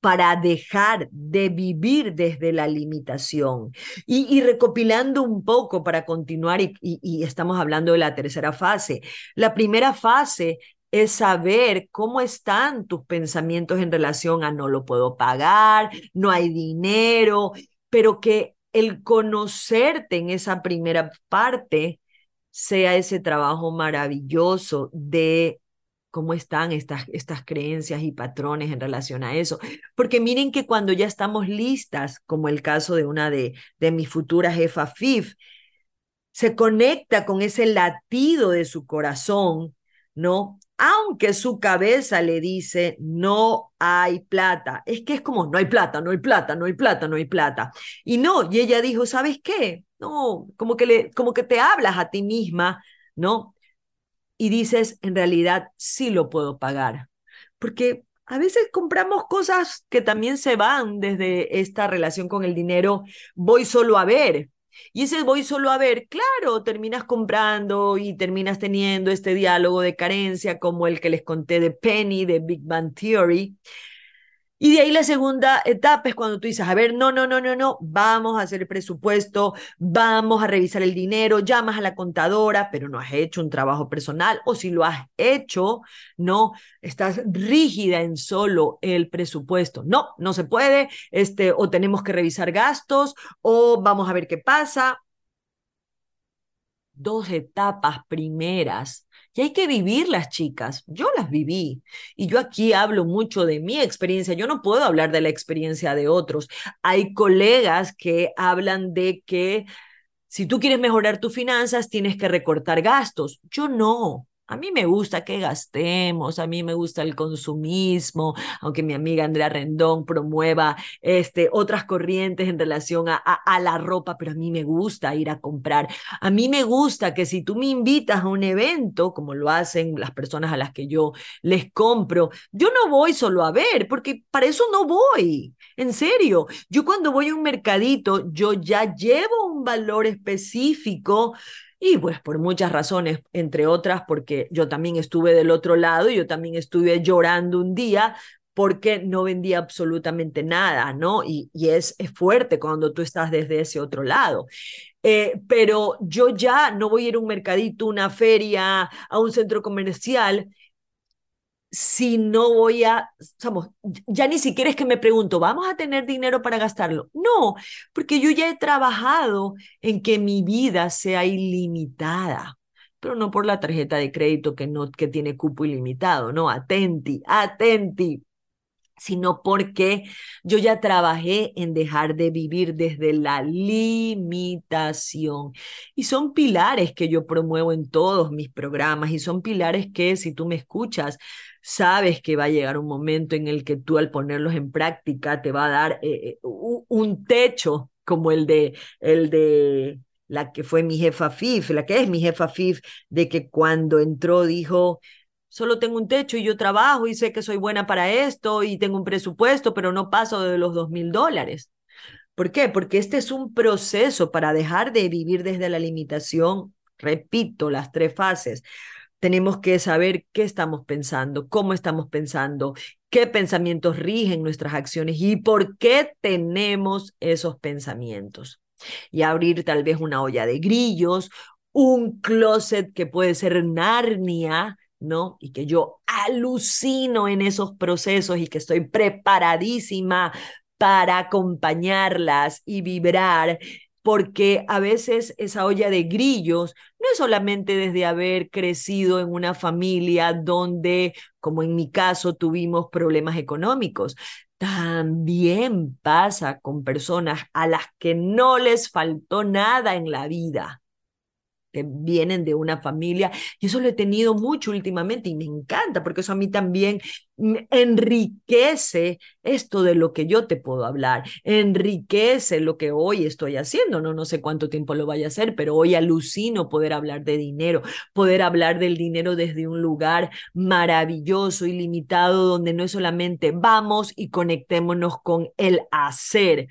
para dejar de vivir desde la limitación. Y, recopilando un poco para continuar, y, estamos hablando de la tercera fase. La primera fase es saber cómo están tus pensamientos en relación a no lo puedo pagar, no hay dinero, pero que el conocerte en esa primera parte sea ese trabajo maravilloso de cómo están estas, estas creencias y patrones en relación a eso. Porque miren que cuando ya estamos listas, como el caso de una de, de mis futuras jefa FIF, se conecta con ese latido de su corazón, ¿no? aunque su cabeza le dice, no hay plata. Es que es como, no hay plata, no hay plata, no hay plata, no hay plata. Y no, y ella dijo, ¿sabes qué? No, como que, le, como que te hablas a ti misma, ¿no? Y dices, en realidad sí lo puedo pagar. Porque a veces compramos cosas que también se van desde esta relación con el dinero. Voy solo a ver, y ese voy solo a ver, claro, terminas comprando y terminas teniendo este diálogo de carencia como el que les conté de Penny, de Big Bang Theory, y de ahí la segunda etapa es cuando tú dices, a ver, no, no, no, no, no, vamos a hacer el presupuesto, vamos a revisar el dinero, llamas a la contadora, pero no has hecho un trabajo personal, o si lo has hecho, no, estás rígida en solo el presupuesto. No, no se puede, este, o tenemos que revisar gastos, o vamos a ver qué pasa. Dos etapas primeras y hay que vivirlas, chicas. Yo las viví. Y yo aquí hablo mucho de mi experiencia. Yo no puedo hablar de la experiencia de otros. Hay colegas que hablan de que si tú quieres mejorar tus finanzas, tienes que recortar gastos. Yo no. A mí me gusta que gastemos, a mí me gusta el consumismo, aunque mi amiga Andrea Rendón promueva este, otras corrientes en relación a, a, la ropa, pero a mí me gusta ir a comprar. A mí me gusta que si tú me invitas a un evento, como lo hacen las personas a las que yo les compro, yo no voy solo a ver, porque para eso no voy. En serio, yo cuando voy a un mercadito, yo ya llevo un valor específico y pues por muchas razones, entre otras porque yo también estuve del otro lado, y yo también estuve llorando un día porque no vendía absolutamente nada, ¿no? Y, y es, es, fuerte cuando tú estás desde ese otro lado. Eh, pero yo ya no voy a ir a un mercadito, una feria, a un centro comercial si no voy a, vamos, ya ni siquiera es que me pregunto, ¿vamos a tener dinero para gastarlo? No, porque yo ya he trabajado en que mi vida sea ilimitada, pero no por la tarjeta de crédito que, no, que tiene cupo ilimitado, no, atenti, atenti, sino porque yo ya trabajé en dejar de vivir desde la limitación. Y son pilares que yo promuevo en todos mis programas y son pilares que si tú me escuchas, sabes que va a llegar un momento en el que tú al ponerlos en práctica te va a dar eh, eh, un techo como el de, el de la que fue mi jefa FIF, la que es mi jefa FIF, de que cuando entró dijo, solo tengo un techo y yo trabajo y sé que soy buena para esto y tengo un presupuesto, pero no paso de los dos mil dólares. ¿Por qué? Porque este es un proceso para dejar de vivir desde la limitación. Repito, las tres fases tenemos que saber qué estamos pensando, cómo estamos pensando, qué pensamientos rigen nuestras acciones y por qué tenemos esos pensamientos. Y abrir tal vez una olla de grillos, un closet que puede ser Narnia, ¿no? Y que yo alucino en esos procesos y que estoy preparadísima para acompañarlas y vibrar porque a veces esa olla de grillos no es solamente desde haber crecido en una familia donde, como en mi caso, tuvimos problemas económicos. También pasa con personas a las que no les faltó nada en la vida que vienen de una familia. Y eso lo he tenido mucho últimamente y me encanta porque eso a mí también enriquece esto de lo que yo te puedo hablar, enriquece lo que hoy estoy haciendo. No, no sé cuánto tiempo lo vaya a hacer, pero hoy alucino poder hablar de dinero, poder hablar del dinero desde un lugar maravilloso, ilimitado, donde no es solamente vamos y conectémonos con el hacer,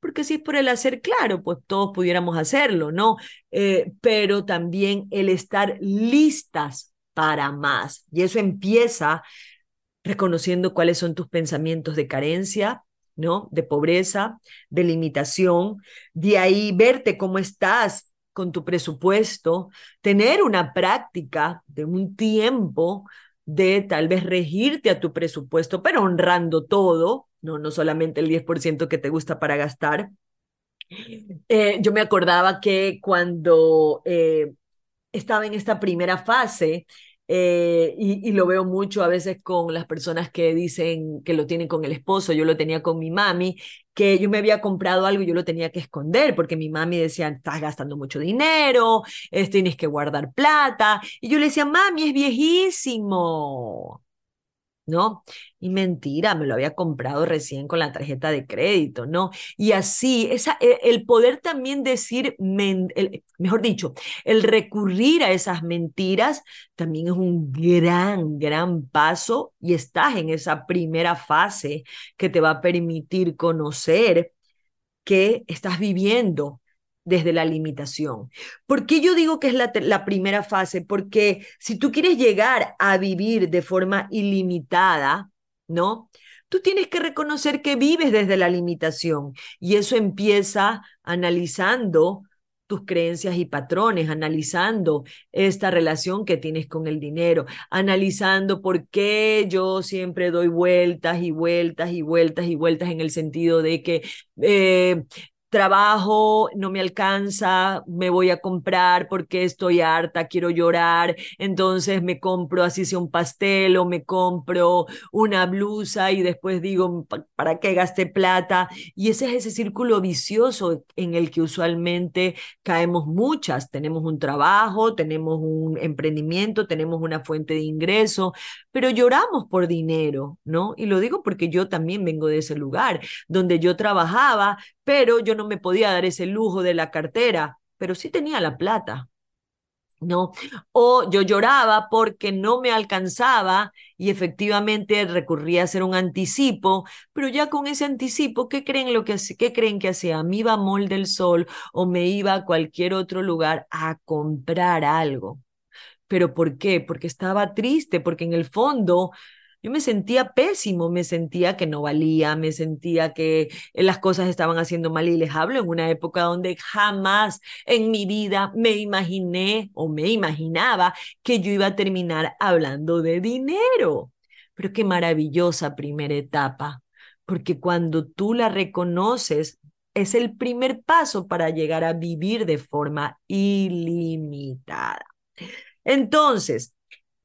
porque si es por el hacer, claro, pues todos pudiéramos hacerlo, ¿no? Eh, pero también el estar listas para más. Y eso empieza reconociendo cuáles son tus pensamientos de carencia, ¿no? De pobreza, de limitación, de ahí verte cómo estás con tu presupuesto, tener una práctica de un tiempo de tal vez regirte a tu presupuesto, pero honrando todo, no, no solamente el 10% que te gusta para gastar. Eh, yo me acordaba que cuando eh, estaba en esta primera fase, eh, y, lo veo mucho a veces con las personas que dicen que lo tienen con el esposo, yo lo tenía con mi mami, que yo me había comprado algo y yo lo tenía que esconder porque mi mami decía, estás gastando mucho dinero, tienes que guardar plata. Y yo le decía, mami, es viejísimo. ¿No? Y mentira, me lo había comprado recién con la tarjeta de crédito, ¿no? Y así, esa, e, el poder también decir, mejor dicho, el recurrir a esas mentiras también es un gran, gran paso y estás en esa primera fase que te va a permitir conocer qué estás viviendo desde la limitación. ¿Por qué yo digo que es la, primera fase? Porque si tú quieres llegar a vivir de forma ilimitada, ¿no? Tú tienes que reconocer que vives desde la limitación y eso empieza analizando tus creencias y patrones, analizando esta relación que tienes con el dinero, analizando por qué yo siempre doy vueltas y vueltas y vueltas y vueltas en el sentido de que eh, trabajo, no me alcanza, me voy a comprar porque estoy harta, quiero llorar, entonces me compro así sea un pastel o me compro una blusa y después digo, ¿para qué gasté plata? Y ese es ese círculo vicioso en el que usualmente caemos muchas. Tenemos un trabajo, tenemos un emprendimiento, tenemos una fuente de ingreso, pero lloramos por dinero, ¿no? Y lo digo porque yo también vengo de ese lugar, donde yo trabajaba, pero yo no me podía dar ese lujo de la cartera, pero sí tenía la plata. ¿no? O yo lloraba porque no me alcanzaba y efectivamente recurría a hacer un anticipo, pero ya con ese anticipo, ¿qué creen, lo que, qué creen que hacía? Me iba a Mall del Sol o me iba a cualquier otro lugar a comprar algo. ¿Pero por qué? Porque estaba triste, porque en el fondo yo me sentía pésimo, me sentía que no valía, me sentía que eh, las cosas estaban haciendo mal y les hablo en una época donde jamás en mi vida me imaginé o me imaginaba que yo iba a terminar hablando de dinero. Pero qué maravillosa primera etapa, porque cuando tú la reconoces, es el primer paso para llegar a vivir de forma ilimitada. Entonces,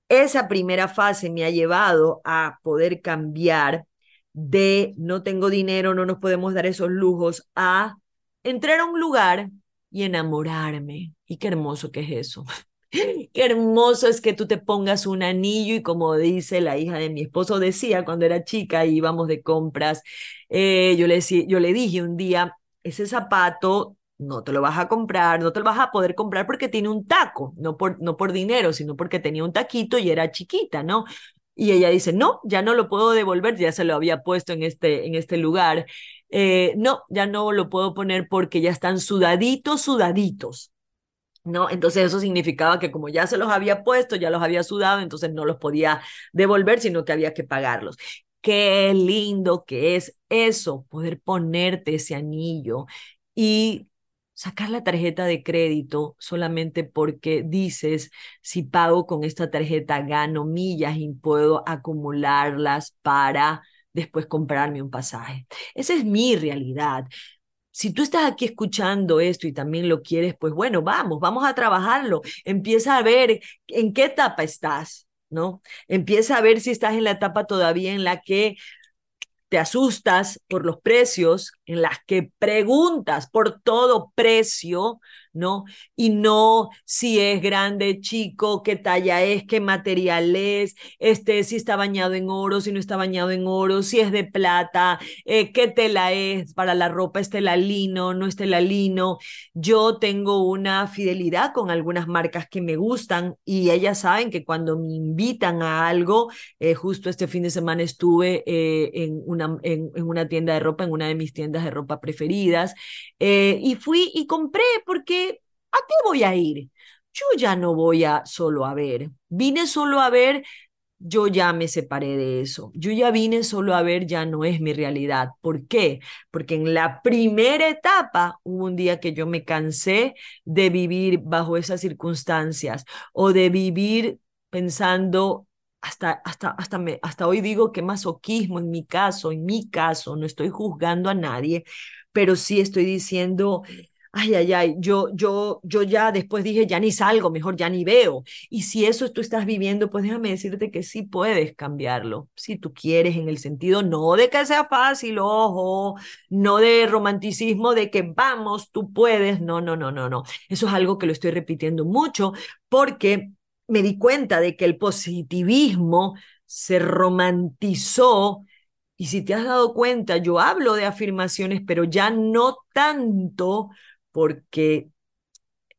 esa primera fase me ha llevado a poder cambiar de no tengo dinero, no nos podemos dar esos lujos, a entrar a un lugar y enamorarme. Y qué hermoso que es eso. Qué hermoso es que tú te pongas un anillo y como dice la hija de mi esposo decía cuando era chica y íbamos de compras, eh, yo, le, yo le dije un día, ese zapato no te lo vas a comprar, no te lo vas a poder comprar porque tiene un taco, no por, no por dinero, sino porque tenía un taquito y era chiquita, ¿no? Y ella dice, no, ya no lo puedo devolver, ya se lo había puesto en este, en este lugar. Eh, no, ya no lo puedo poner porque ya están sudaditos, sudaditos. ¿no? Entonces eso significaba que como ya se los había puesto, ya los había sudado, entonces no los podía devolver, sino que había que pagarlos. Qué lindo que es eso, poder ponerte ese anillo y sacar la tarjeta de crédito solamente porque dices, si pago con esta tarjeta gano millas y puedo acumularlas para después comprarme un pasaje. Esa es mi realidad. Si tú estás aquí escuchando esto y también lo quieres, pues bueno, vamos, vamos a trabajarlo. Empieza a ver en qué etapa estás, ¿no? Empieza a ver si estás en la etapa todavía en la que te asustas por los precios, en las que preguntas por todo precio, ¿no? Y no si es grande, chico, qué talla es, qué material es, este, si está bañado en oro, si no está bañado en oro, si es de plata, eh, qué tela es para la ropa, es tela lino, no es tela lino. Yo tengo una fidelidad con algunas marcas que me gustan y ellas saben que cuando me invitan a algo, eh, justo este fin de semana estuve eh, en, una, en, en, una tienda de ropa, en una de mis tiendas de ropa preferidas, y fui y compré porque ¿A qué voy a ir? Yo ya no voy a solo a ver. Vine solo a ver, yo ya me separé de eso. Yo ya vine solo a ver, ya no es mi realidad. ¿Por qué? Porque en la primera etapa hubo un día que yo me cansé de vivir bajo esas circunstancias o de vivir pensando hasta, hasta, hasta, me, hasta hoy digo que masoquismo en mi caso, en mi caso, no estoy juzgando a nadie, pero sí estoy diciendo, ay, ay, ay, yo, yo, yo ya después dije, ya ni salgo, mejor ya ni veo. Y si eso tú estás viviendo, pues déjame decirte que sí puedes cambiarlo, si tú quieres, en el sentido no de que sea fácil, ojo, no de romanticismo, de que vamos, tú puedes, no, no, no, no, no. Eso es algo que lo estoy repitiendo mucho porque me di cuenta de que el positivismo se romantizó y si te has dado cuenta, yo hablo de afirmaciones, pero ya no tanto porque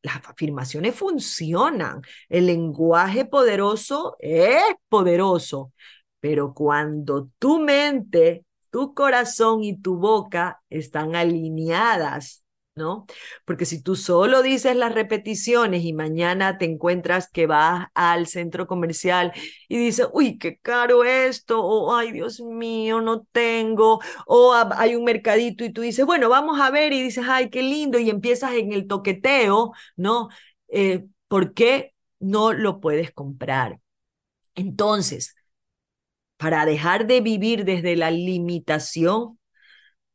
las afirmaciones funcionan. El lenguaje poderoso es poderoso, pero cuando tu mente, tu corazón y tu boca están alineadas ¿no? Porque si tú solo dices las repeticiones y mañana te encuentras que vas al centro comercial y dices, uy, qué caro esto, o ay, Dios mío, no tengo, o hay un mercadito y tú dices, bueno, vamos a ver y dices, ay, qué lindo, y empiezas en el toqueteo, ¿no? Eh, ¿Por qué no lo puedes comprar? Entonces, para dejar de vivir desde la limitación,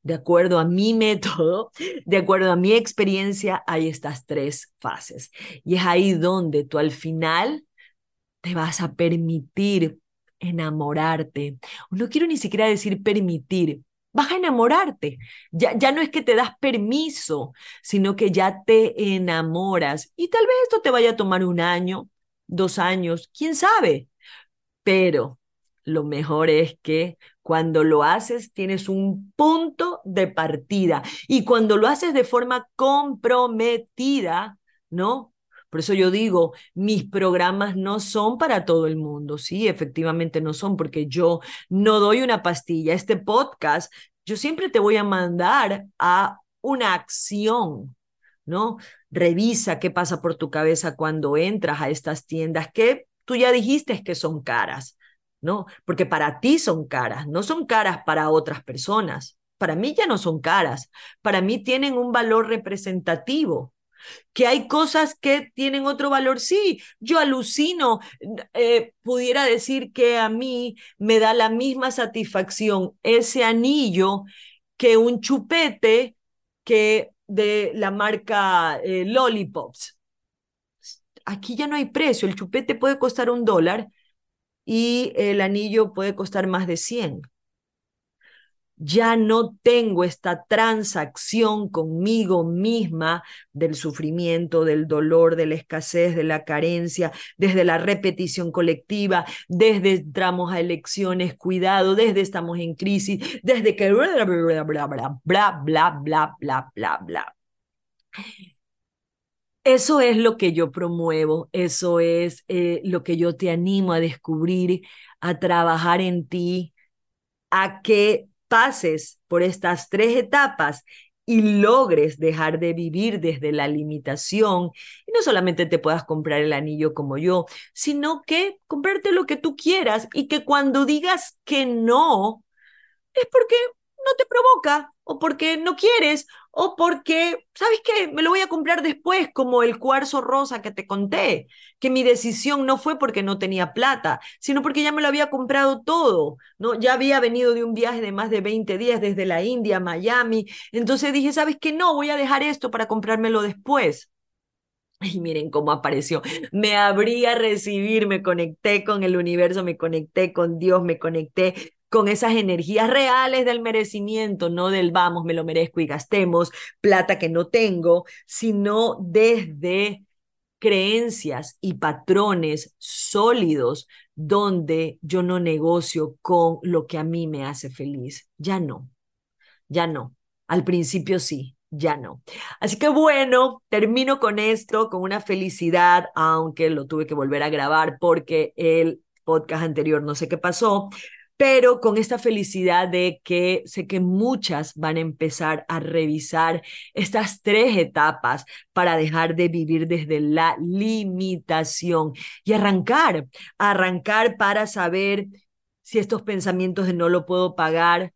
de acuerdo a mi método, de acuerdo a mi experiencia, hay estas tres fases. Y es ahí donde tú al final te vas a permitir enamorarte. No quiero ni siquiera decir permitir, vas a enamorarte. Ya, ya no es que te das permiso, sino que ya te enamoras. Y tal vez esto te vaya a tomar un año, dos años, quién sabe. Pero lo mejor es que cuando lo haces, tienes un punto de partida. Y cuando lo haces de forma comprometida, ¿no? Por eso yo digo, mis programas no son para todo el mundo. Sí, efectivamente no son, porque yo no doy una pastilla. Este podcast, yo siempre te voy a mandar a una acción, ¿no? Revisa qué pasa por tu cabeza cuando entras a estas tiendas que tú ya dijiste que son caras. ¿No? Porque para ti son caras, no son caras para otras personas. Para mí ya no son caras, para mí tienen un valor representativo. Que hay cosas que tienen otro valor, sí, yo alucino, eh, pudiera decir que a mí me da la misma satisfacción ese anillo que un chupete que de la marca eh, Lollipops. Aquí ya no hay precio, el chupete puede costar un dólar y el anillo puede costar más de 100. Ya no tengo esta transacción conmigo misma del sufrimiento, del dolor, de la escasez, de la carencia, desde la repetición colectiva, desde entramos a elecciones, cuidado, desde estamos en crisis, desde que bla, bla, bla, bla, bla, bla, bla, bla, bla. Eso es lo que yo promuevo, eso es eh, lo que yo te animo a descubrir, a trabajar en ti, a que pases por estas tres etapas y logres dejar de vivir desde la limitación. Y no solamente te puedas comprar el anillo como yo, sino que comprarte lo que tú quieras y que cuando digas que no, es porque no te provoca o porque no quieres o porque, ¿sabes qué? Me lo voy a comprar después, como el cuarzo rosa que te conté, que mi decisión no fue porque no tenía plata, sino porque ya me lo había comprado todo, ¿no? Ya había venido de un viaje de más de 20 días desde la India a Miami, entonces dije, ¿sabes qué? No, voy a dejar esto para comprármelo después. Y miren cómo apareció. Me abrí a recibir, me conecté con el universo, me conecté con Dios, me conecté con esas energías reales del merecimiento, no del vamos, me lo merezco y gastemos plata que no tengo, sino desde creencias y patrones sólidos donde yo no negocio con lo que a mí me hace feliz. Ya no, ya no. Al principio sí, ya no. Así que bueno, termino con esto, con una felicidad, aunque lo tuve que volver a grabar porque el podcast anterior no sé qué pasó, pero con esta felicidad de que sé que muchas van a empezar a revisar estas tres etapas para dejar de vivir desde la limitación y arrancar, arrancar para saber si estos pensamientos de no lo puedo pagar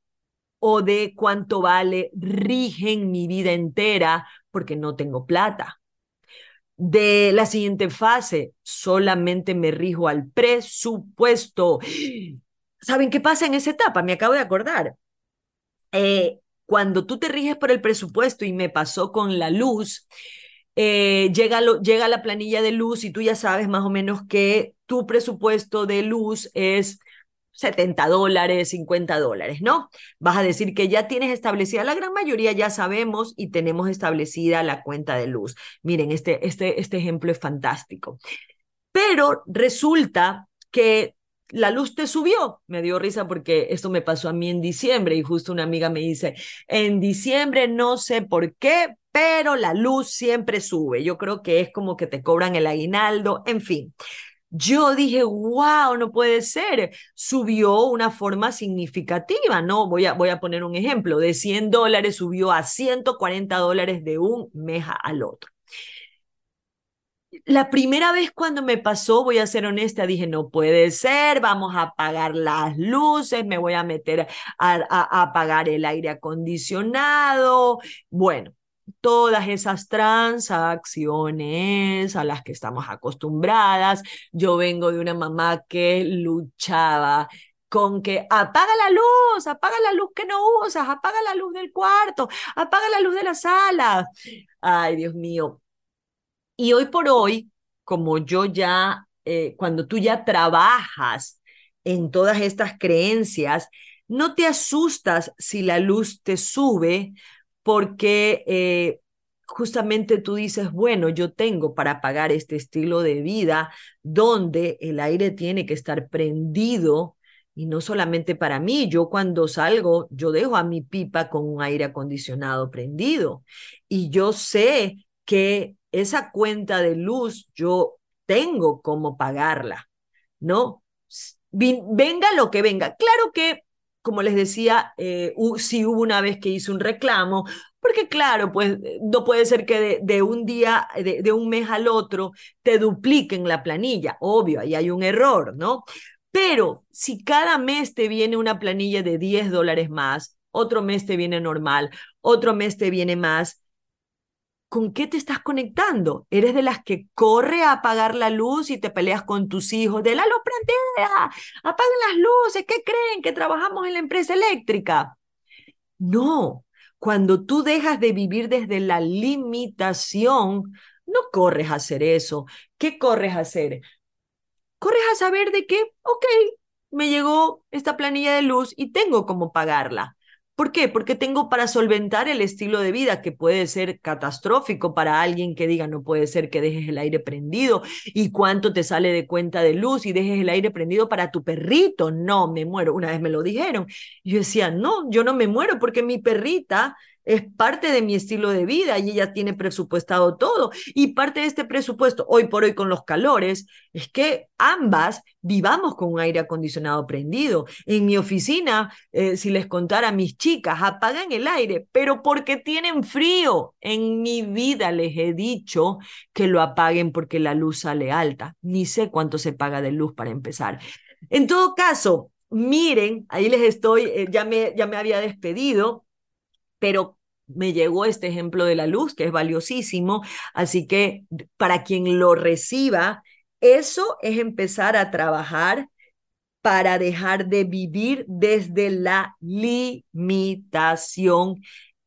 o de cuánto vale rigen mi vida entera porque no tengo plata. De la siguiente fase, solamente me rijo al presupuesto ¿Saben qué pasa en esa etapa? Me acabo de acordar. Eh, cuando tú te riges por el presupuesto y me pasó con la luz, eh, llega, lo, llega la planilla de luz y tú ya sabes más o menos que tu presupuesto de luz es 70 dólares, 50 dólares, ¿no? Vas a decir que ya tienes establecida, la gran mayoría ya sabemos y tenemos establecida la cuenta de luz. Miren, este, este, este ejemplo es fantástico. Pero resulta que la luz te subió. Me dio risa porque esto me pasó a mí en diciembre y justo una amiga me dice, en diciembre no sé por qué, pero la luz siempre sube. Yo creo que es como que te cobran el aguinaldo, en fin. Yo dije, wow, no puede ser. Subió una forma significativa, ¿no? Voy a, voy a poner un ejemplo. De 100 dólares subió a 140 dólares de un mes al otro la primera vez cuando me pasó, voy a ser honesta, dije, no puede ser, vamos a apagar las luces, me voy a meter a, apagar el aire acondicionado. Bueno, todas esas transacciones a las que estamos acostumbradas. Yo vengo de una mamá que luchaba con que apaga la luz, apaga la luz que no usas, apaga la luz del cuarto, apaga la luz de la sala. Ay, Dios mío, y hoy por hoy, como yo ya, eh, cuando tú ya trabajas en todas estas creencias, no te asustas si la luz te sube porque eh, justamente tú dices, bueno, yo tengo para pagar este estilo de vida donde el aire tiene que estar prendido y no solamente para mí, yo cuando salgo, yo dejo a mi pipa con un aire acondicionado prendido y yo sé que esa cuenta de luz yo tengo cómo pagarla, ¿no? Venga lo que venga. Claro que, como les decía, eh, sí hubo una vez que hice un reclamo, porque claro, pues eh, no puede ser que de, un día, de, de, un mes al otro, te dupliquen la planilla. Obvio, ahí hay un error, ¿no? Pero si cada mes te viene una planilla de 10 dólares más, otro mes te viene normal, otro mes te viene más, ¿con qué te estás conectando? ¿Eres de las que corre a apagar la luz y te peleas con tus hijos de la luz prendida? Apaguen las luces, ¿qué creen? Que trabajamos en la empresa eléctrica. No, cuando tú dejas de vivir desde la limitación, no corres a hacer eso. ¿Qué corres a hacer? Corres a saber de que, ok, me llegó esta planilla de luz y tengo cómo pagarla. ¿Por qué? Porque tengo para solventar el estilo de vida que puede ser catastrófico para alguien que diga, no puede ser que dejes el aire prendido y cuánto te sale de cuenta de luz y dejes el aire prendido para tu perrito. No, me muero. Una vez me lo dijeron. yo decía, no, yo no me muero porque mi perrita es parte de mi estilo de vida y ella tiene presupuestado todo. Y parte de este presupuesto, hoy por hoy con los calores, es que ambas vivamos con un aire acondicionado prendido. En mi oficina, eh, si les contara a mis chicas, apagan el aire, pero porque tienen frío. En mi vida les he dicho que lo apaguen porque la luz sale alta. Ni sé cuánto se paga de luz para empezar. En todo caso, miren, ahí les estoy, eh, ya, me, ya me había despedido pero me llegó este ejemplo de la luz, que es valiosísimo, así que para quien lo reciba, eso es empezar a trabajar para dejar de vivir desde la limitación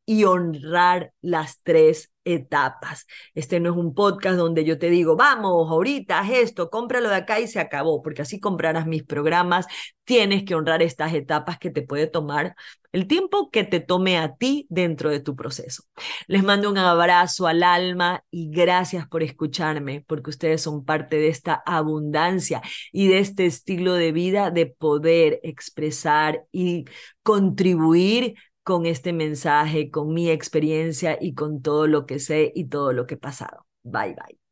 y honrar las tres etapas. Este no es un podcast donde yo te digo, vamos, ahorita haz esto, cómpralo de acá y se acabó, porque así comprarás mis programas. Tienes que honrar estas etapas que te puede tomar el tiempo que te tome a ti dentro de tu proceso. Les mando un abrazo al alma y gracias por escucharme, porque ustedes son parte de esta abundancia y de este estilo de vida de poder expresar y contribuir con este mensaje, con mi experiencia y con todo lo que sé y todo lo que he pasado. Bye bye.